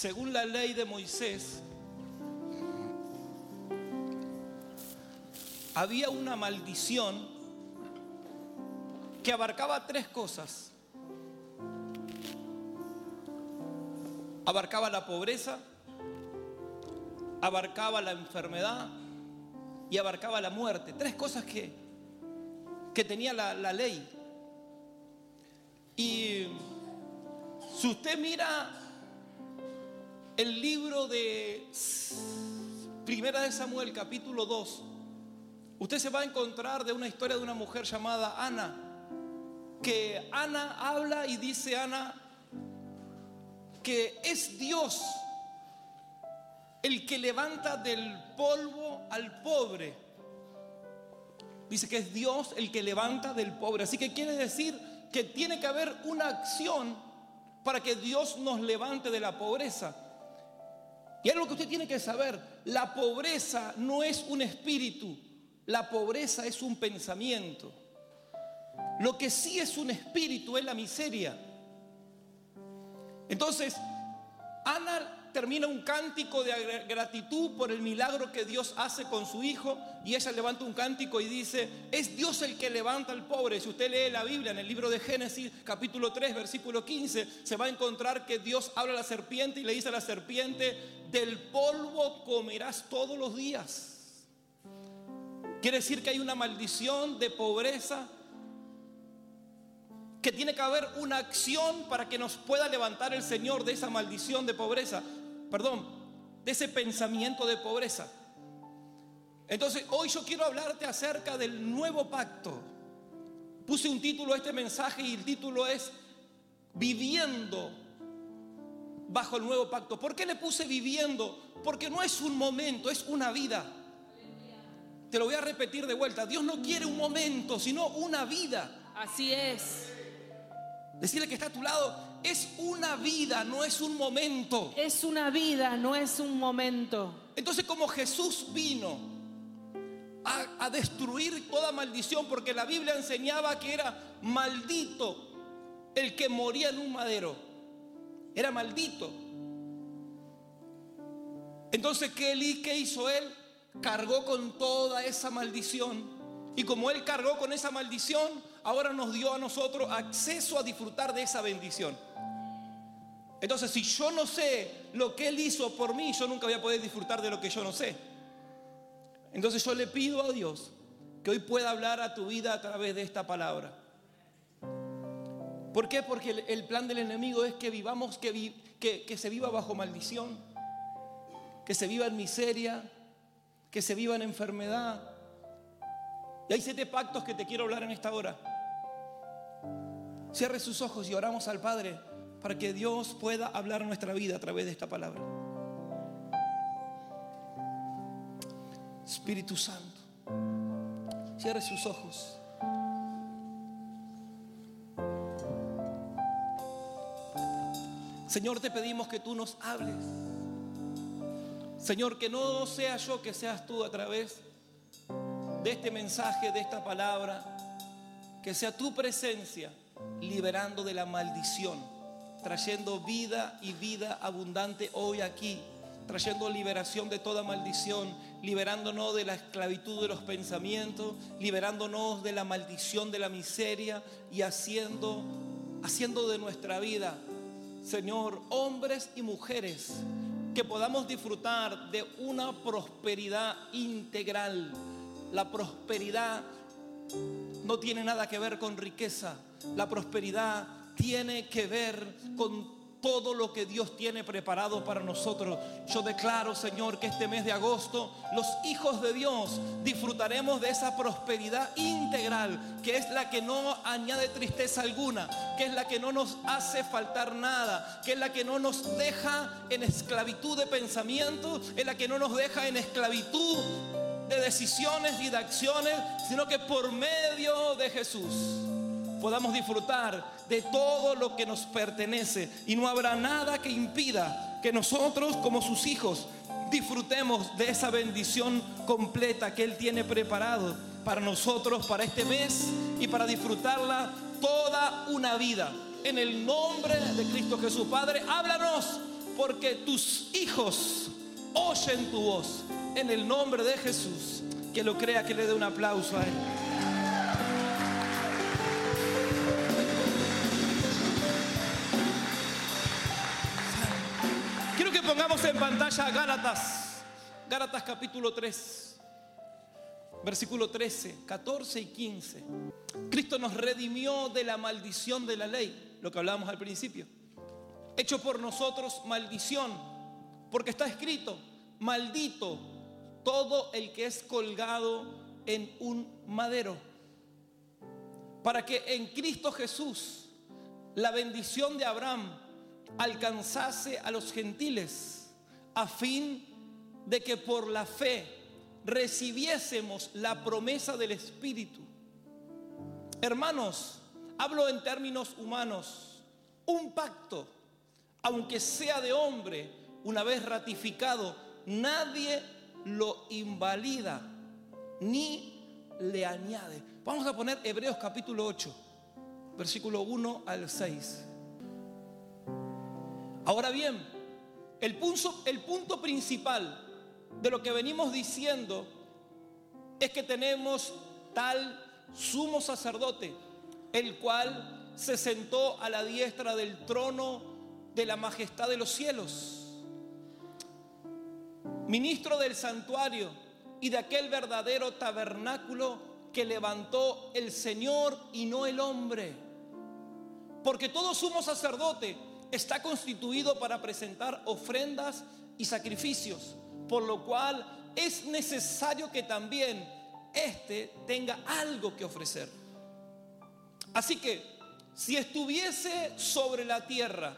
según la ley de Moisés, había una maldición que abarcaba tres cosas. Abarcaba la pobreza, abarcaba la enfermedad y abarcaba la muerte. Tres cosas que, que tenía la, la ley. Y si usted mira el libro de Primera de Samuel, capítulo 2, usted se va a encontrar de una historia de una mujer llamada Ana, que Ana habla y dice Ana que es Dios el que levanta del polvo al pobre. Dice que es Dios el que levanta del pobre. Así que quiere decir que tiene que haber una acción para que Dios nos levante de la pobreza. Y algo que usted tiene que saber, la pobreza no es un espíritu, la pobreza es un pensamiento. Lo que sí es un espíritu es la miseria. Entonces, Ana termina un cántico de gratitud por el milagro que Dios hace con su hijo y ella levanta un cántico y dice, es Dios el que levanta al pobre. Si usted lee la Biblia en el libro de Génesis capítulo 3 versículo 15, se va a encontrar que Dios habla a la serpiente y le dice a la serpiente, del polvo comerás todos los días. Quiere decir que hay una maldición de pobreza que tiene que haber una acción para que nos pueda levantar el Señor de esa maldición de pobreza perdón, de ese pensamiento de pobreza. Entonces, hoy yo quiero hablarte acerca del nuevo pacto. Puse un título a este mensaje y el título es Viviendo bajo el nuevo pacto. ¿Por qué le puse viviendo? Porque no es un momento, es una vida. Te lo voy a repetir de vuelta. Dios no quiere un momento, sino una vida. Así es. Decirle que está a tu lado, es una vida, no es un momento. Es una vida, no es un momento. Entonces como Jesús vino a, a, destruir toda maldición, porque la Biblia enseñaba que era maldito el que moría en un madero. Era maldito. Entonces, ¿qué, ¿qué hizo él? Cargó con toda esa maldición. Y como él cargó con esa maldición, ahora nos dio a nosotros acceso a disfrutar de esa bendición. Entonces, si yo no sé lo que Él hizo por mí, yo nunca voy a poder disfrutar de lo que yo no sé. Entonces yo le pido a Dios que hoy pueda hablar a tu vida a través de esta palabra. ¿Por qué? Porque el, plan del enemigo es que vivamos, que, que, que se viva bajo maldición, que se viva en miseria, que se viva en enfermedad. Y hay siete pactos que te quiero hablar en esta hora. Cierre sus ojos y oramos al Padre para que Dios pueda hablar nuestra vida a través de esta palabra. Espíritu Santo, cierre sus ojos. Señor, te pedimos que tú nos hables. Señor, que no sea yo, que seas tú a través de este mensaje, de esta palabra, que sea tu presencia liberando de la maldición trayendo vida y vida abundante hoy aquí, trayendo liberación de toda maldición, liberándonos de la esclavitud de los pensamientos, liberándonos de la maldición de la miseria y haciendo, haciendo de nuestra vida, Señor, hombres y mujeres, que podamos disfrutar de una prosperidad integral. La prosperidad no tiene nada que ver con riqueza. La prosperidad tiene que ver con todo lo que Dios tiene preparado para nosotros. Yo declaro, Señor, que este mes de agosto los hijos de Dios disfrutaremos de esa prosperidad integral, que es la que no añade tristeza alguna, que es la que no nos hace faltar nada, que es la que no nos deja en esclavitud de pensamiento, es la que no nos deja en esclavitud de decisiones y de acciones, sino que por medio de Jesús podamos disfrutar de todo lo que nos pertenece y no habrá nada que impida que nosotros como sus hijos disfrutemos de esa bendición completa que Él tiene preparado para nosotros, para este mes y para disfrutarla toda una vida. En el nombre de Cristo Jesús, Padre, háblanos porque tus hijos oyen tu voz. En el nombre de Jesús, que lo crea, que le dé un aplauso a él. En pantalla Gálatas, Gálatas capítulo 3, versículo 13, 14 y 15. Cristo nos redimió de la maldición de la ley, lo que hablábamos al principio. Hecho por nosotros maldición, porque está escrito, maldito todo el que es colgado en un madero, para que en Cristo Jesús la bendición de Abraham alcanzase a los gentiles, a fin de que por la fe recibiésemos la promesa del Espíritu. Hermanos, hablo en términos humanos, un pacto, aunque sea de hombre, una vez ratificado, nadie lo invalida ni le añade. Vamos a poner Hebreos capítulo 8, versículo 1 al 6. Ahora bien, el punto, principal de lo que venimos diciendo es que tenemos tal sumo sacerdote, el cual se sentó a la diestra del trono de la majestad de los cielos ministro del santuario y de aquel verdadero tabernáculo que levantó el Señor y no el hombre. Porque todo sumo sacerdote está constituido para presentar ofrendas y sacrificios, por lo cual es necesario que también éste tenga algo que ofrecer. Así que si estuviese sobre la tierra,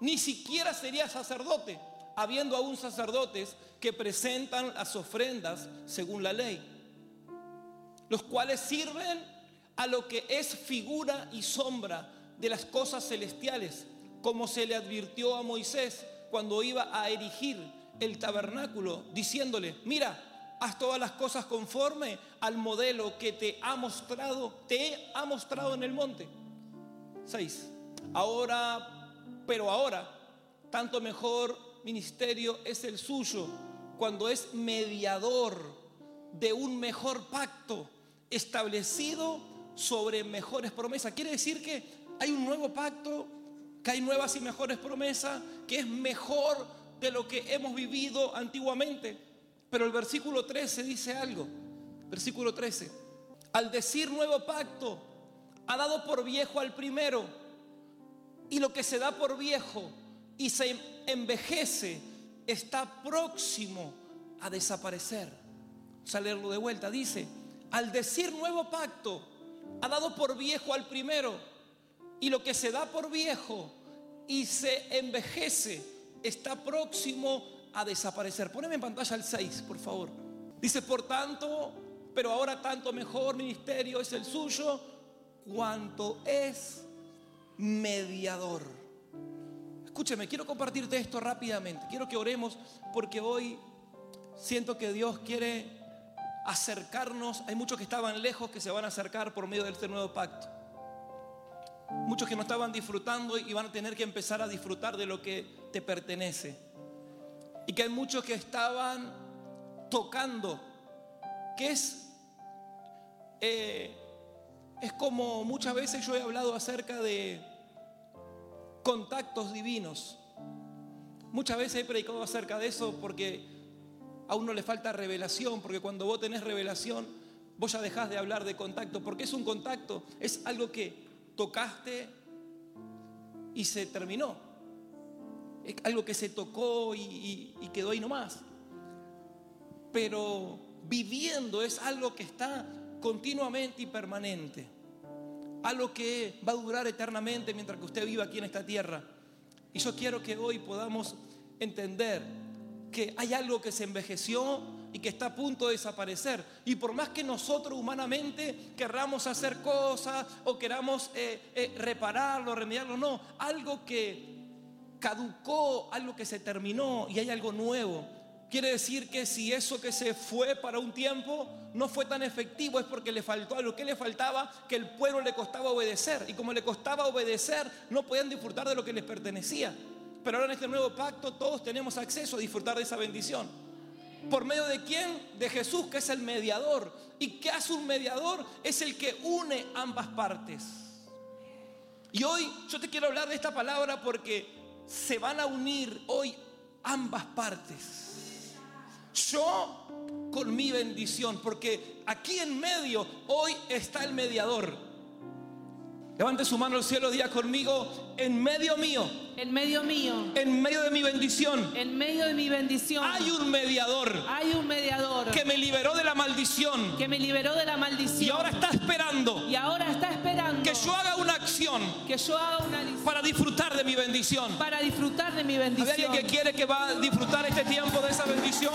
ni siquiera sería sacerdote habiendo aún sacerdotes que presentan las ofrendas según la ley, los cuales sirven a lo que es figura y sombra de las cosas celestiales, como se le advirtió a Moisés cuando iba a erigir el tabernáculo, diciéndole, mira, haz todas las cosas conforme al modelo que te ha mostrado, te ha mostrado en el monte. 6. Ahora, pero ahora, tanto mejor ministerio es el suyo cuando es mediador de un mejor pacto establecido sobre mejores promesas. Quiere decir que hay un nuevo pacto, que hay nuevas y mejores promesas, que es mejor de lo que hemos vivido antiguamente. Pero el versículo 13 dice algo. Versículo 13. Al decir nuevo pacto, ha dado por viejo al primero. Y lo que se da por viejo y se envejece está próximo a desaparecer. Vamos de vuelta. Dice, al decir nuevo pacto, ha dado por viejo al primero. Y lo que se da por viejo y se envejece está próximo a desaparecer. Poneme en pantalla el 6, por favor. Dice, por tanto, pero ahora tanto mejor ministerio es el suyo, cuanto es mediador Escúcheme, quiero compartirte esto rápidamente. Quiero que oremos porque hoy siento que Dios quiere acercarnos. Hay muchos que estaban lejos que se van a acercar por medio de este nuevo pacto. Muchos que no estaban disfrutando y van a tener que empezar a disfrutar de lo que te pertenece. Y que hay muchos que estaban tocando, que es, eh, es como muchas veces yo he hablado acerca de contactos divinos. Muchas veces he predicado acerca de eso porque a uno le falta revelación, porque cuando vos tenés revelación, vos ya dejás de hablar de contacto, porque es un contacto, es algo que tocaste y se terminó. Es algo que se tocó y, y quedó ahí nomás. Pero viviendo es algo que está continuamente y permanente algo que va a durar eternamente mientras que usted viva aquí en esta tierra. Y yo quiero que hoy podamos entender que hay algo que se envejeció y que está a punto de desaparecer. Y por más que nosotros humanamente querramos hacer cosas o queramos eh, eh, repararlo, remediarlo, no, algo que caducó, algo que se terminó y hay algo nuevo. Quiere decir que si eso que se fue para un tiempo no fue tan efectivo es porque le faltó algo. ¿Qué le faltaba? Que el pueblo le costaba obedecer. Y como le costaba obedecer, no podían disfrutar de lo que les pertenecía. Pero ahora en este nuevo pacto todos tenemos acceso a disfrutar de esa bendición. ¿Por medio de quién? De Jesús, que es el mediador. ¿Y qué hace un mediador? Es el que une ambas partes. Y hoy yo te quiero hablar de esta palabra porque se van a unir hoy ambas partes. Yo con mi bendición, porque aquí en medio hoy está el mediador. Levante su mano al cielo, diga conmigo, en medio mío, En medio mío, en medio de mi bendición, en medio de mi bendición, hay un mediador hay un mediador que me liberó de la maldición que me liberó de la maldición. y ahora está esperando Y ahora está esperando que yo haga una acción que yo haga una para disfrutar de mi bendición. para disfrutar de mi ¿Hay alguien bendición. que quiere que va a disfrutar este tiempo de esa bendición?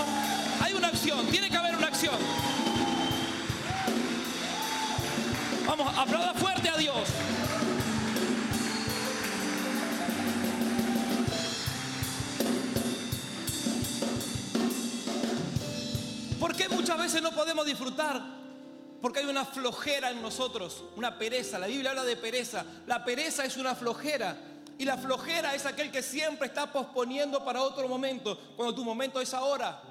Hay una acción, tiene que haber una acción. Vamos, aplauda fuerte a Dios. ¿Por qué muchas veces no podemos disfrutar? Porque hay una flojera en nosotros, una pereza. La Biblia habla de pereza. La pereza es una flojera. Y la flojera es aquel que siempre está posponiendo para otro momento, cuando tu momento es ahora.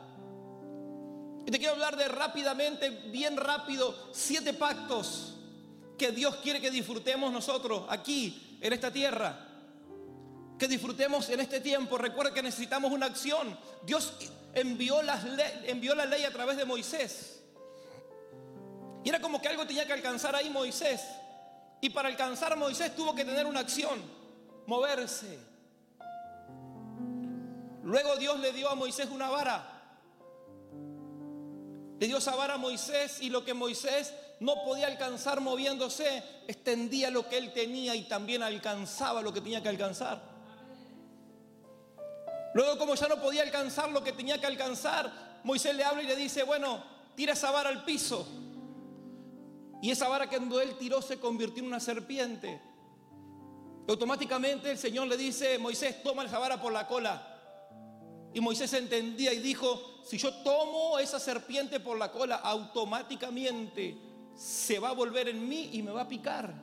Y te quiero hablar de rápidamente, bien rápido, siete pactos que Dios quiere que disfrutemos nosotros aquí, en esta tierra. Que disfrutemos en este tiempo. Recuerda que necesitamos una acción. Dios envió, las envió la ley a través de Moisés. Y era como que algo tenía que alcanzar ahí Moisés. Y para alcanzar a Moisés tuvo que tener una acción, moverse. Luego Dios le dio a Moisés una vara. Le dio esa vara a Moisés y lo que Moisés no podía alcanzar moviéndose, extendía lo que él tenía y también alcanzaba lo que tenía que alcanzar. Luego como ya no podía alcanzar lo que tenía que alcanzar, Moisés le habla y le dice, bueno, tira esa vara al piso. Y esa vara que cuando él tiró se convirtió en una serpiente. Automáticamente el Señor le dice, Moisés, toma esa vara por la cola. Y Moisés entendía y dijo, si yo tomo esa serpiente por la cola, automáticamente se va a volver en mí y me va a picar.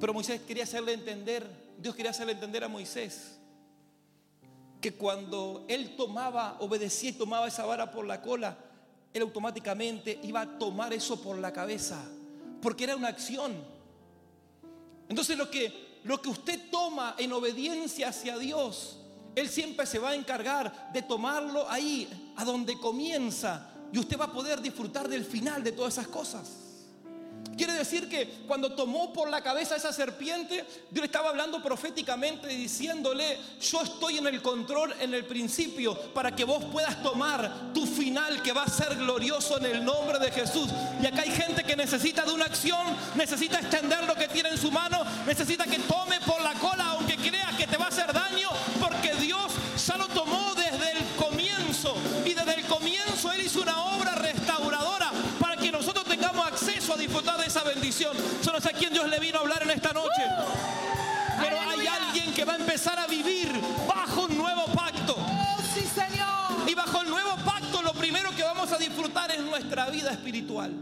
Pero Moisés quería hacerle entender, Dios quería hacerle entender a Moisés que cuando él tomaba, obedecía y tomaba esa vara por la cola, él automáticamente iba a tomar eso por la cabeza, porque era una acción. Entonces lo que, lo que usted toma en obediencia hacia Dios, Él siempre se va a encargar de tomarlo ahí, a donde comienza, y usted va a poder disfrutar del final de todas esas cosas. Quiere decir que cuando tomó por la cabeza esa serpiente, Dios estaba hablando proféticamente diciéndole, yo estoy en el control en el principio para que vos puedas tomar tu final que va a ser glorioso en el nombre de Jesús. Y acá hay gente que necesita de una acción, necesita extender lo que tiene en su mano, necesita que tome por la cola aunque crea bendición. Yo no sé a quién Dios le vino a hablar en esta noche. Pero hay alguien que va a empezar a vivir bajo un nuevo pacto. Oh, sí, Señor. Y bajo el nuevo pacto lo primero que vamos a disfrutar es nuestra vida espiritual.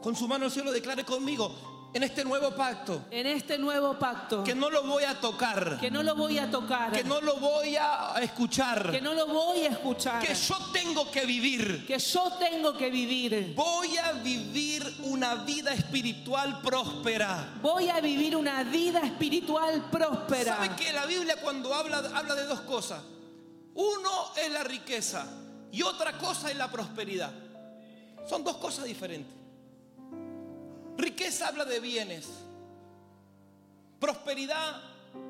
Con su mano al cielo declare conmigo, en este nuevo pacto, En este nuevo pacto, que no lo voy a tocar, que no lo voy a tocar, que no lo voy a escuchar, que no lo voy a escuchar, que yo tengo que vivir. que yo tengo que vivir. Voy a vivir una vida espiritual próspera. Voy a vivir una vida espiritual ¿Sabe próspera. que la Biblia cuando habla, habla de dos cosas? Uno es la riqueza y otra cosa es la prosperidad. Son dos cosas diferentes. Riqueza habla de bienes. Prosperidad,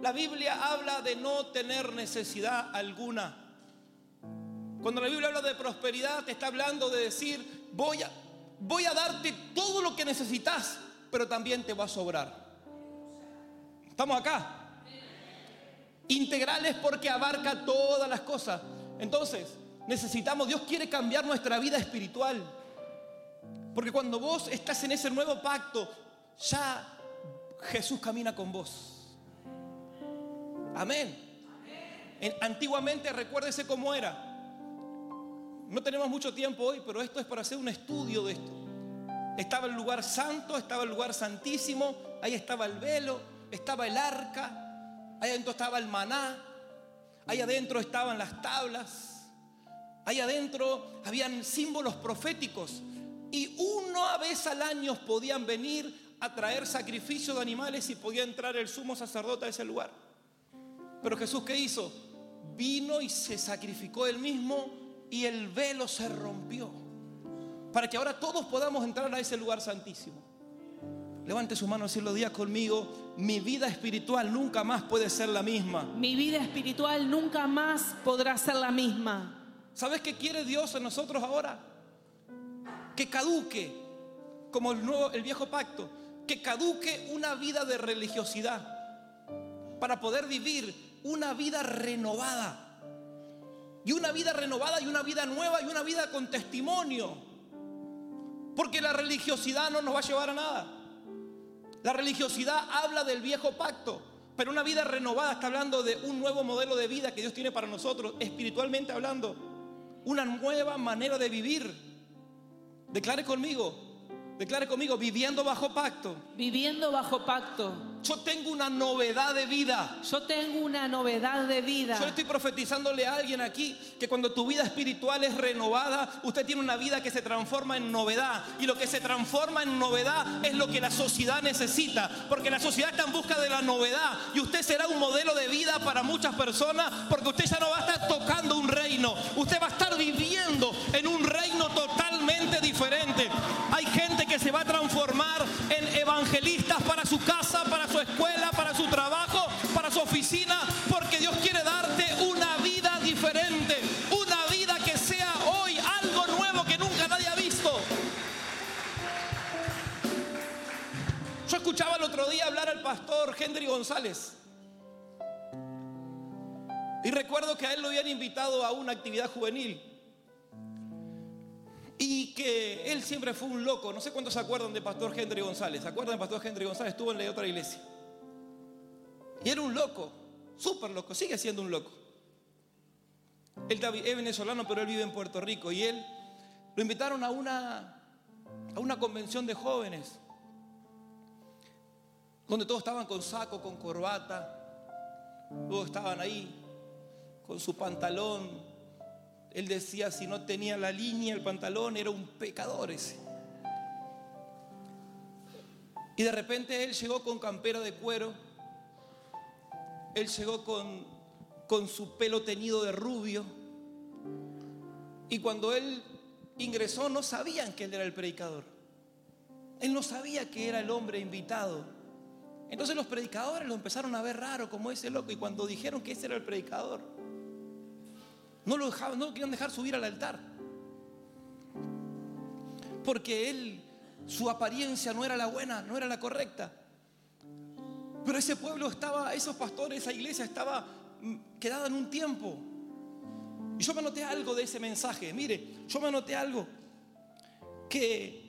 la Biblia habla de no tener necesidad alguna. Cuando la Biblia habla de prosperidad, te está hablando de decir, voy a, voy a darte todo lo que necesitas, pero también te va a sobrar. ¿Estamos acá? Integral es porque abarca todas las cosas. Entonces, necesitamos, Dios quiere cambiar nuestra vida espiritual. Porque cuando vos estás en ese nuevo pacto, ya Jesús camina con vos. Amén. En- antiguamente, recuérdese cómo era. No tenemos mucho tiempo hoy, pero esto es para hacer un estudio de esto. Estaba el lugar santo, estaba el lugar santísimo, ahí estaba el velo, estaba el arca. ahí adentro estaba el maná, ahí adentro estaban las tablas, ahí adentro habían símbolos proféticos y una vez al año podían venir a traer sacrificio de animales y podía entrar el sumo sacerdote a ese lugar. Pero Jesús ¿qué hizo? Vino y se sacrificó él mismo y el velo se rompió. Para que ahora todos podamos entrar a ese lugar santísimo. Levante su mano y lo día conmigo. Mi vida espiritual nunca más puede ser la misma. Mi vida espiritual nunca más podrá ser la misma. ¿Sabes qué quiere Dios en nosotros ahora? Que caduque, como el, nuevo, el viejo pacto, que caduque una vida de religiosidad para poder vivir una vida renovada. Y una vida renovada y una vida nueva y una vida con testimonio. Porque la religiosidad no nos va a llevar a nada. La religiosidad habla del viejo pacto, pero una vida renovada está hablando de un nuevo modelo de vida que Dios tiene para nosotros, espiritualmente hablando. Una nueva manera de vivir. Declare conmigo, declare conmigo, viviendo bajo pacto. Viviendo bajo pacto. Yo tengo una novedad de vida. Yo tengo una novedad de vida. Yo estoy profetizándole a alguien aquí que cuando tu vida espiritual es renovada, usted tiene una vida que se transforma en novedad. Y lo que se transforma en novedad es lo que la sociedad necesita. Porque la sociedad está en busca de la novedad. Y usted será un modelo de vida para muchas personas porque usted ya no va a estar tocando un reino. Usted va a estar viviendo evangelistas para su casa, para su escuela, para su trabajo, para su oficina, porque Dios quiere darte una vida diferente, una vida que sea hoy algo nuevo que nunca nadie ha visto. Yo escuchaba el otro día hablar al pastor Henry González. Y recuerdo que a él lo habían invitado a una actividad juvenil. Y que él siempre fue un loco. No sé cuántos se acuerdan de Pastor Henry González. ¿Se acuerdan de Pastor Henry González? Estuvo en la otra iglesia. Y era un loco, súper loco, sigue siendo un loco. Él es venezolano, pero él vive en Puerto Rico. Y él lo invitaron a una, a una convención de jóvenes. Donde todos estaban con saco, con corbata. Todos estaban ahí con su pantalón. Él decía, si no tenía la línea el pantalón, era un pecador ese. Y de repente él llegó con campera de cuero. Él llegó con, con su pelo teñido de rubio. Y cuando él ingresó no sabían que él era el predicador. Él no sabía que era el hombre invitado. Entonces los predicadores lo empezaron a ver raro como ese loco. Y cuando dijeron que ese era el predicador, no lo, dejaban, no lo querían dejar subir al altar. Porque él, su apariencia no era la buena, no era la correcta. Pero ese pueblo estaba, esos pastores, esa iglesia estaba mm, quedada en un tiempo. Y yo me anoté algo de ese mensaje. Mire, yo me anoté algo. Que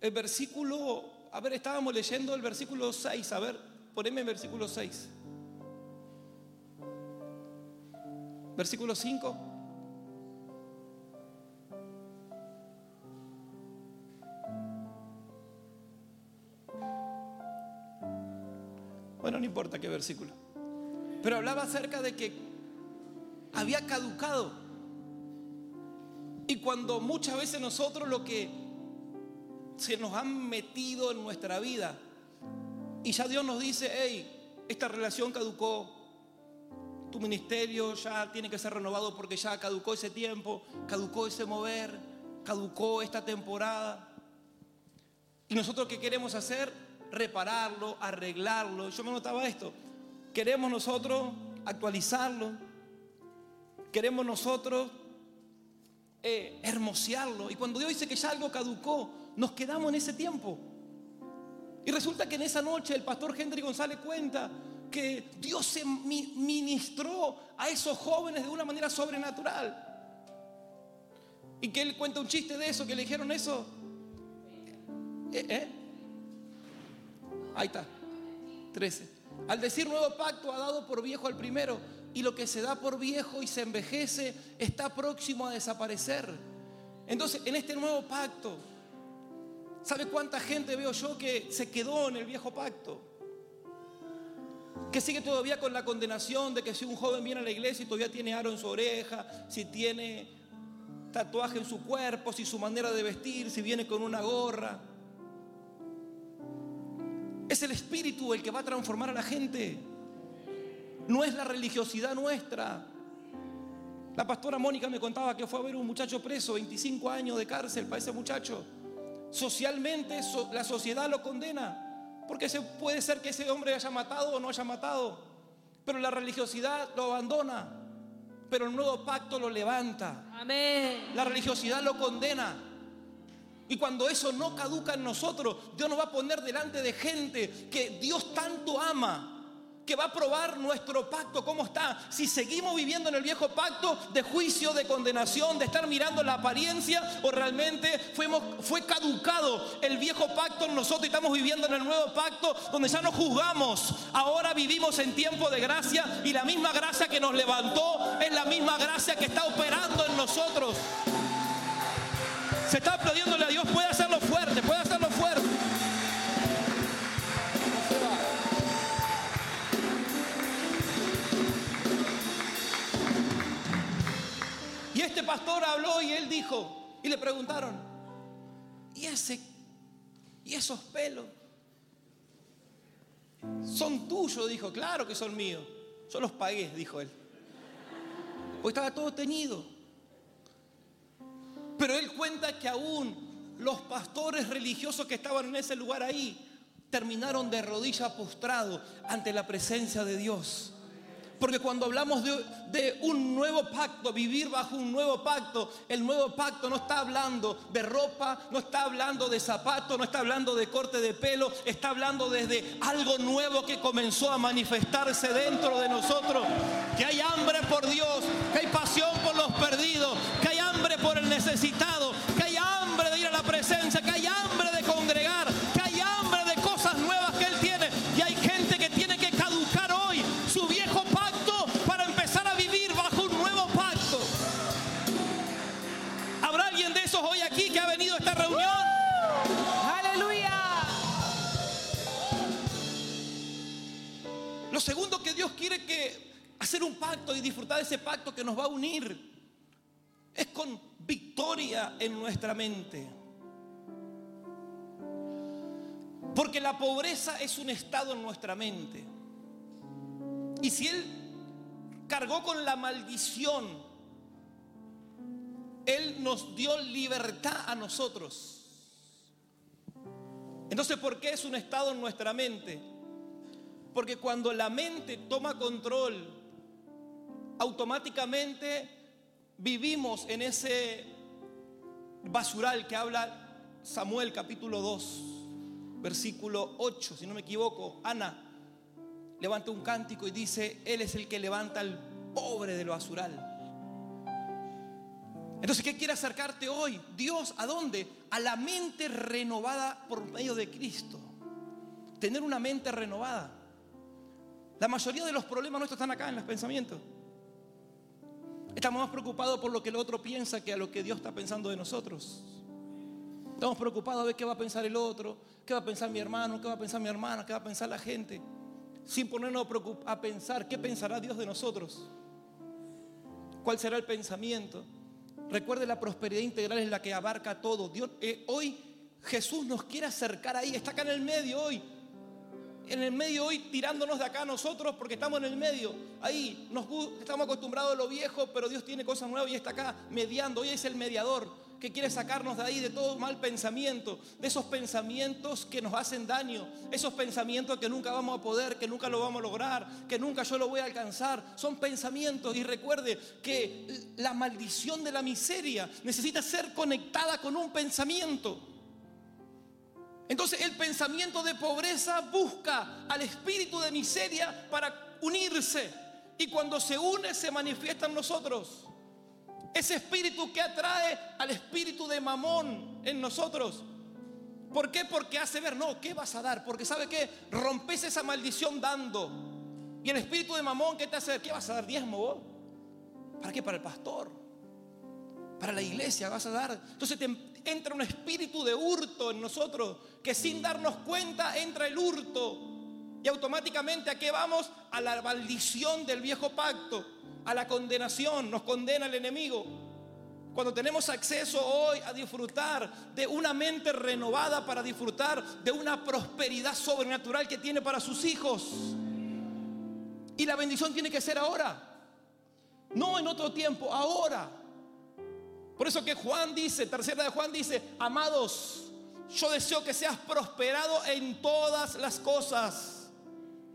el versículo, a ver, estábamos leyendo el versículo 6. A ver, poneme el versículo 6. Versículo 5. Bueno, no importa qué versículo. Pero hablaba acerca de que había caducado. Y cuando muchas veces nosotros lo que se nos han metido en nuestra vida y ya Dios nos dice, hey, esta relación caducó, tu ministerio ya tiene que ser renovado porque ya caducó ese tiempo, caducó ese mover, caducó esta temporada. Y nosotros qué queremos hacer? Repararlo, arreglarlo. Yo me notaba esto. Queremos nosotros actualizarlo. Queremos nosotros eh, hermosearlo. Y cuando Dios dice que ya algo caducó, nos quedamos en ese tiempo. Y resulta que en esa noche el pastor Henry González cuenta que Dios se ministró a esos jóvenes de una manera sobrenatural. Y que él cuenta un chiste de eso, que le dijeron eso. ¿Eh? ¿Eh? Ahí está, 13. Al decir nuevo pacto ha dado por viejo al primero y lo que se da por viejo y se envejece está próximo a desaparecer. Entonces, en este nuevo pacto, ¿sabe cuánta gente veo yo que se quedó en el viejo pacto? Que sigue todavía con la condenación de que si un joven viene a la iglesia y todavía tiene aro en su oreja, si tiene tatuaje en su cuerpo, si su manera de vestir, si viene con una gorra. Es el Espíritu el que va a transformar a la gente. No es la religiosidad nuestra. La pastora Mónica me contaba que fue a ver un muchacho preso, 25 años de cárcel para ese muchacho. Socialmente la sociedad lo condena. Porque se, puede ser que ese hombre haya matado o no haya matado. Pero la religiosidad lo abandona. Pero el nuevo pacto lo levanta. Amén. La religiosidad lo condena. Y cuando eso no caduca en nosotros, Dios nos va a poner delante de gente que Dios tanto ama que va a probar nuestro pacto, cómo está. Si seguimos viviendo en el viejo pacto de juicio, de condenación, de estar mirando la apariencia, o realmente fue caducado el viejo pacto en nosotros y estamos viviendo en el nuevo pacto donde ya no juzgamos. Ahora vivimos en tiempo de gracia y la misma gracia que nos levantó es la misma gracia que está operando en nosotros. Se está aplaudiéndole a Dios, puede hacerlo pastor habló y él dijo, y le preguntaron, ¿y ese y esos pelos? Son tuyos, dijo, claro que son míos. Yo los pagué, dijo él. Pues estaba todo teñido. Pero él cuenta que aún los pastores religiosos que estaban en ese lugar ahí terminaron de rodillas postrados ante la presencia de Dios. Porque cuando hablamos de, un nuevo pacto, vivir bajo un nuevo pacto, el nuevo pacto no está hablando de ropa, no está hablando de zapatos, no está hablando de corte de pelo, está hablando desde algo nuevo que comenzó a manifestarse dentro de nosotros. Que hay hambre por Dios, que hay pasión por los perdidos, que hay hambre por el necesitado, hacer un pacto y disfrutar de ese pacto que nos va a unir es con victoria en nuestra mente. Porque la pobreza es un estado en nuestra mente. Y si Él cargó con la maldición él nos dio libertad a nosotros. Entonces, ¿por qué es un estado en nuestra mente? Porque cuando la mente toma control, automáticamente vivimos en ese basural que habla Samuel capítulo 2, versículo 8, si no me equivoco. Ana levanta un cántico y dice, Él es el que levanta al pobre del basural. Entonces, ¿qué quiere acercarte hoy? Dios, ¿a dónde? A la mente renovada por medio de Cristo. Tener una mente renovada. La mayoría de los problemas nuestros están acá en los pensamientos. Estamos más preocupados por lo que el otro piensa que a lo que Dios está pensando de nosotros. Estamos preocupados a ver qué va a pensar el otro, qué va a pensar mi hermano, qué va a pensar mi hermana, qué va a pensar la gente. Sin ponernos a pensar qué pensará Dios de nosotros. ¿Cuál será el pensamiento? Recuerde, la prosperidad integral es la que abarca todo. Dios, eh, hoy Jesús nos quiere acercar ahí, está acá en el medio hoy. En el medio hoy tirándonos de acá nosotros porque estamos en el medio. Ahí nos, estamos acostumbrados a lo viejo, pero Dios tiene cosas nuevas y está acá mediando. Hoy es el mediador que quiere sacarnos de ahí, de todo mal pensamiento, de esos pensamientos que nos hacen daño, esos pensamientos que nunca vamos a poder, que nunca lo vamos a lograr, que nunca yo lo voy a alcanzar. Son pensamientos y recuerde que la maldición de la miseria necesita ser conectada con un pensamiento. Entonces el pensamiento de pobreza busca al espíritu de miseria para unirse. Y cuando se une se manifiesta en nosotros. Ese espíritu que atrae al espíritu de mamón en nosotros. ¿Por qué? Porque hace ver, no, ¿qué vas a dar? Porque sabe que rompes esa maldición dando. Y el espíritu de mamón, ¿qué te hace? ¿Qué vas a dar? Diezmo vos. ¿Para qué? Para el pastor. Para la iglesia vas a dar. Entonces te entra un espíritu de hurto en nosotros, que sin darnos cuenta entra el hurto. Y automáticamente a qué vamos? A la maldición del viejo pacto, a la condenación, nos condena el enemigo. Cuando tenemos acceso hoy a disfrutar de una mente renovada para disfrutar de una prosperidad sobrenatural que tiene para sus hijos. Y la bendición tiene que ser ahora, no en otro tiempo, ahora. Por eso que Juan dice, tercera de Juan dice, amados, yo deseo que seas prosperado en todas las cosas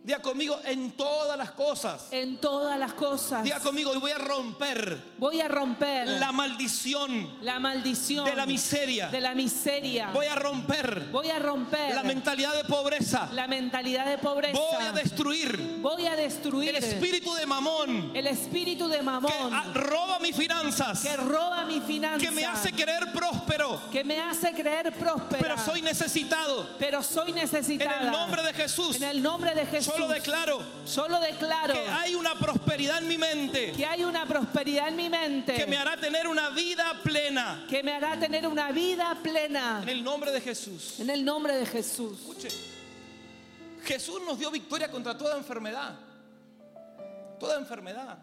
Diga conmigo en todas las cosas. En todas las cosas. Diga conmigo, y voy a romper. Voy a romper la maldición. La maldición de la miseria. De la miseria. Voy a romper. Voy a romper la mentalidad de pobreza. La mentalidad de pobreza. Voy a destruir. Voy a destruir el espíritu de mamón. El espíritu de mamón. Que roba mis finanzas. Que roba mis finanzas. Que me hace creer próspero. Que me hace creer próspero. Pero soy necesitado. Pero soy necesitado. En el nombre de Jesús. En el nombre de Jesús. Solo declaro. Solo declaro. Que hay una prosperidad en mi mente. Que hay una prosperidad en mi mente. Que me hará tener una vida plena. Que me hará tener una vida plena. En el nombre de Jesús. En el nombre de Jesús. Escuche. Jesús nos dio victoria contra toda enfermedad. Toda enfermedad.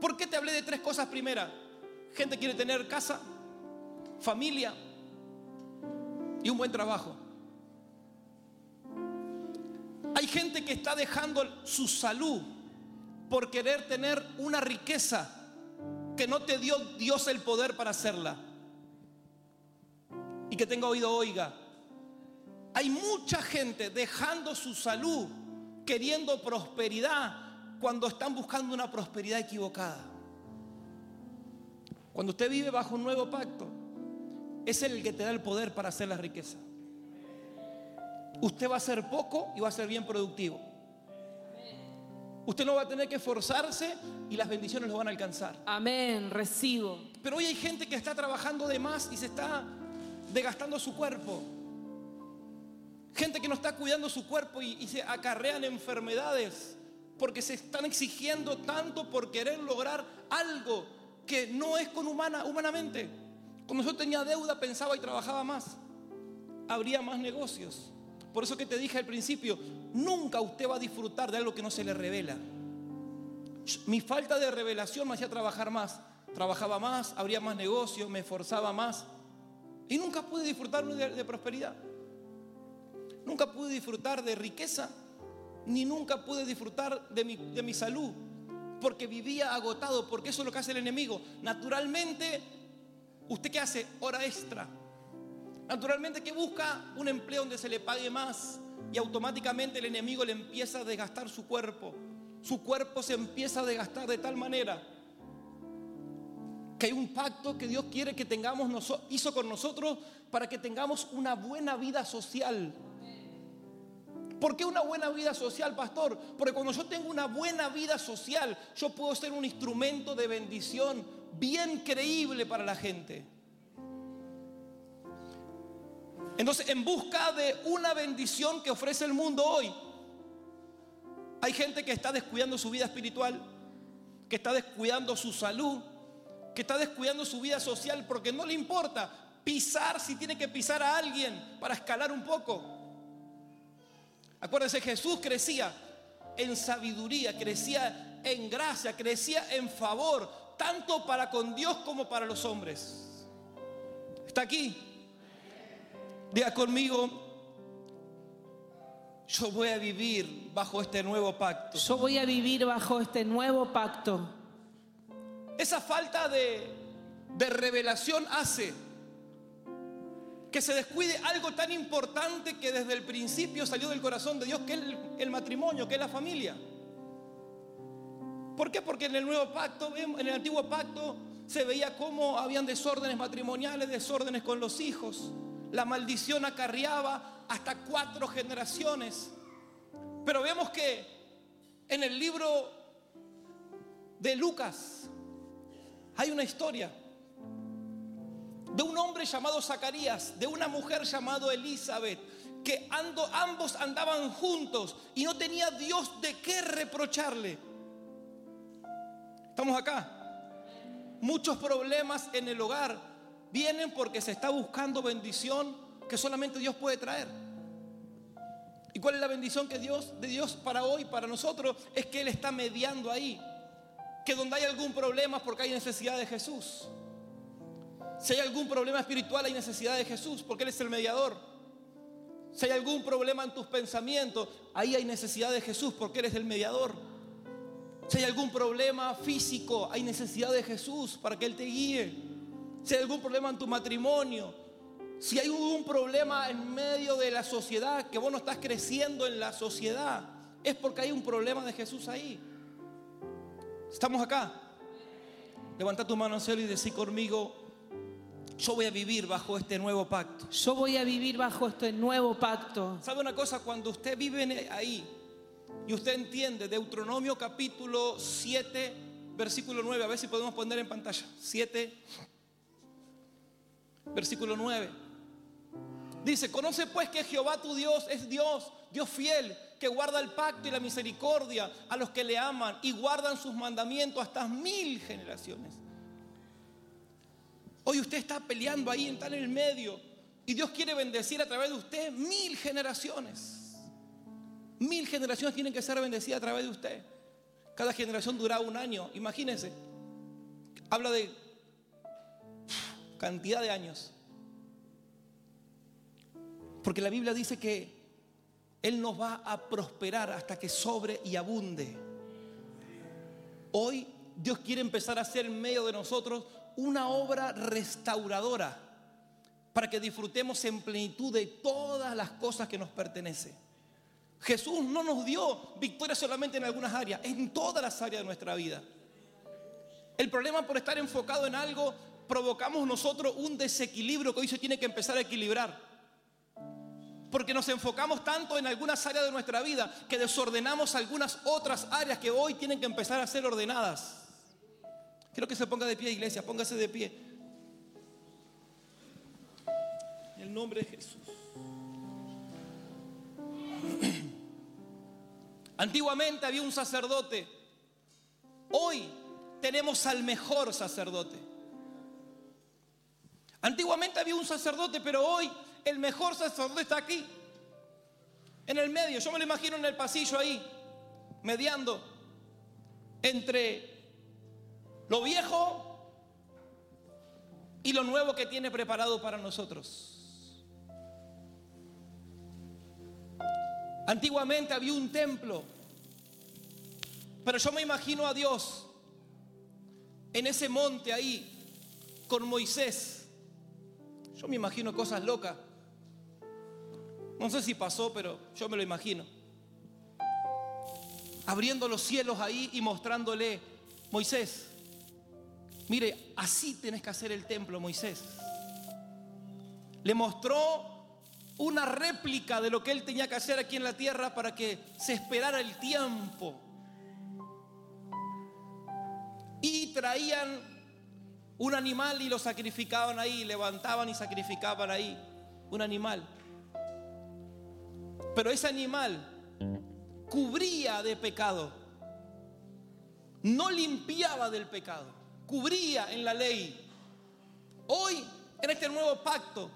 ¿Por qué te hablé de tres cosas primeras? Gente quiere tener casa, familia y un buen trabajo. Hay gente que está dejando su salud por querer tener una riqueza que no te dio Dios el poder para hacerla. Y que tenga oído, oiga. Hay mucha gente dejando su salud queriendo prosperidad cuando están buscando una prosperidad equivocada. Cuando usted vive bajo un nuevo pacto, es el que te da el poder para hacer la riqueza usted va a ser poco y va a ser bien productivo. Usted no va a tener que esforzarse y las bendiciones lo van a alcanzar. Amén, recibo. Pero hoy hay gente que está trabajando de más y se está desgastando su cuerpo. Gente que no está cuidando su cuerpo y, se acarrean enfermedades porque se están exigiendo tanto por querer lograr algo que no es con humana, humanamente. Cuando yo tenía deuda pensaba y trabajaba más. Habría más negocios. Por eso que te dije al principio, nunca usted va a disfrutar de algo que no se le revela. Mi falta de revelación me hacía trabajar más. Trabajaba más, habría más negocio, me esforzaba más. Y nunca pude disfrutar de, prosperidad. Nunca pude disfrutar de riqueza, ni nunca pude disfrutar de mi, de mi salud, porque vivía agotado, porque eso es lo que hace el enemigo. Naturalmente, ¿usted qué hace? Hora extra Naturalmente que busca un empleo donde se le pague más y automáticamente el enemigo le empieza a desgastar su cuerpo. Su cuerpo se empieza a desgastar de tal manera que hay un pacto que Dios quiere que tengamos, hizo con nosotros para que tengamos una buena vida social. ¿Por qué una buena vida social, pastor? Porque cuando yo tengo una buena vida social, yo puedo ser un instrumento de bendición bien creíble para la gente. Entonces, en busca de una bendición que ofrece el mundo hoy, hay gente que está descuidando su vida espiritual, que está descuidando su salud, que está descuidando su vida social porque no le importa pisar si tiene que pisar a alguien para escalar un poco. Acuérdense, Jesús crecía en sabiduría, crecía en gracia, crecía en favor, tanto para con Dios como para los hombres. ¿Está aquí? Diga conmigo, yo voy a vivir bajo este nuevo pacto. Yo voy a vivir bajo este nuevo pacto. Esa falta de, revelación hace que se descuide algo tan importante que desde el principio salió del corazón de Dios, que es el, el matrimonio, que es la familia. ¿Por qué? Porque en el nuevo pacto, en el antiguo pacto, se veía cómo habían desórdenes matrimoniales, desórdenes con los hijos la maldición acarreaba hasta cuatro generaciones. Pero vemos que en el libro de Lucas hay una historia de un hombre llamado Zacarías, de una mujer llamada Elizabeth, que ambos andaban juntos y no tenía Dios de qué reprocharle. ¿Estamos acá? Muchos problemas en el hogar vienen porque se está buscando bendición que solamente Dios puede traer. ¿Y cuál es la bendición que Dios, de Dios para hoy, para nosotros? Es que Él está mediando ahí. Que donde hay algún problema es porque hay necesidad de Jesús. Si hay algún problema espiritual hay necesidad de Jesús porque Él es el mediador. Si hay algún problema en tus pensamientos, ahí hay necesidad de Jesús porque Él es el mediador. Si hay algún problema físico, hay necesidad de Jesús para que Él te guíe. Si hay algún problema en tu matrimonio, si hay un problema en medio de la sociedad, que vos no estás creciendo en la sociedad, es porque hay un problema de Jesús ahí. ¿Estamos acá? Levanta tu mano al cielo y decí conmigo, yo voy a vivir bajo este nuevo pacto. Yo voy a vivir bajo este nuevo pacto. ¿Sabe una cosa? Cuando usted vive ahí y usted entiende Deuteronomio capítulo 7, versículo 9, a ver si podemos poner en pantalla. 7, versículo 9. Dice, conoce pues que Jehová tu Dios es Dios, Dios fiel, que guarda el pacto y la misericordia a los que le aman y guardan sus mandamientos hasta mil generaciones. Hoy usted está peleando ahí, está en el medio. Y Dios quiere bendecir a través de usted mil generaciones. Mil generaciones tienen que ser bendecidas a través de usted. Cada generación dura un año. Imagínense. Habla de cantidad de años. Porque la Biblia dice que Él nos va a prosperar hasta que sobre y abunde. Hoy Dios quiere empezar a hacer en medio de nosotros una obra restauradora para que disfrutemos en plenitud de todas las cosas que nos pertenecen. Jesús no nos dio victoria solamente en algunas áreas, en todas las áreas de nuestra vida. El problema por estar enfocado en algo, provocamos nosotros un desequilibrio que hoy se tiene que empezar a equilibrar. Porque nos enfocamos tanto en algunas áreas de nuestra vida que desordenamos algunas otras áreas que hoy tienen que empezar a ser ordenadas. Quiero que se ponga de pie, iglesia, póngase de pie. En el nombre de Jesús. Antiguamente había un sacerdote. Hoy tenemos al mejor sacerdote. Antiguamente había un sacerdote, pero hoy el mejor sacerdote está aquí. En el medio. Yo me lo imagino en el pasillo ahí, mediando entre lo viejo y lo nuevo que tiene preparado para nosotros. Antiguamente había un templo, pero yo me imagino a Dios en ese monte ahí con Moisés. Yo me imagino cosas locas. No sé si pasó, pero yo me lo imagino. Abriendo los cielos ahí y mostrándole, Moisés, Mire, así tienes que hacer el templo, Moisés. Le mostró una réplica de lo que él tenía que hacer aquí en la tierra para que se esperara el tiempo. Y traían un animal y lo sacrificaban ahí, levantaban y sacrificaban ahí un animal. Pero ese animal cubría de pecado, no limpiaba del pecado cubría en la ley. Hoy, en este nuevo pacto,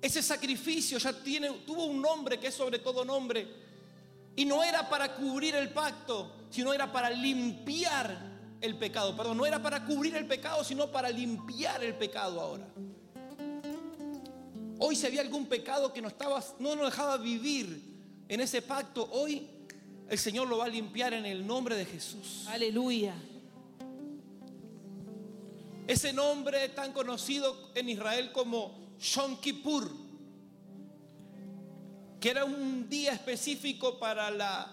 ese sacrificio ya tiene, tuvo un nombre que es sobre todo nombre. Y no era para cubrir el pacto, sino era para limpiar el pecado. Perdón, no era para cubrir el pecado, sino para limpiar el pecado ahora. Hoy si había algún pecado que no, estaba, no nos dejaba vivir en ese pacto, hoy el Señor lo va a limpiar en el nombre de Jesús. Aleluya. Ese nombre tan conocido en Israel como Shon Kippur, que era un día específico para la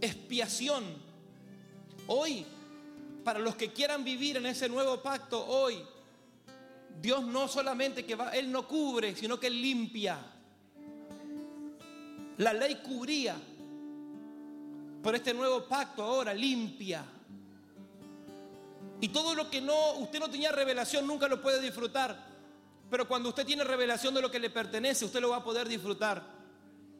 expiación. Hoy, para los que quieran vivir en ese nuevo pacto, hoy, Dios no solamente que va, Él no cubre, sino que limpia. La ley cubría, pero este nuevo pacto ahora limpia. Y todo lo que no, usted no tenía revelación nunca lo puede disfrutar. Pero cuando usted tiene revelación de lo que le pertenece, usted lo va a poder disfrutar.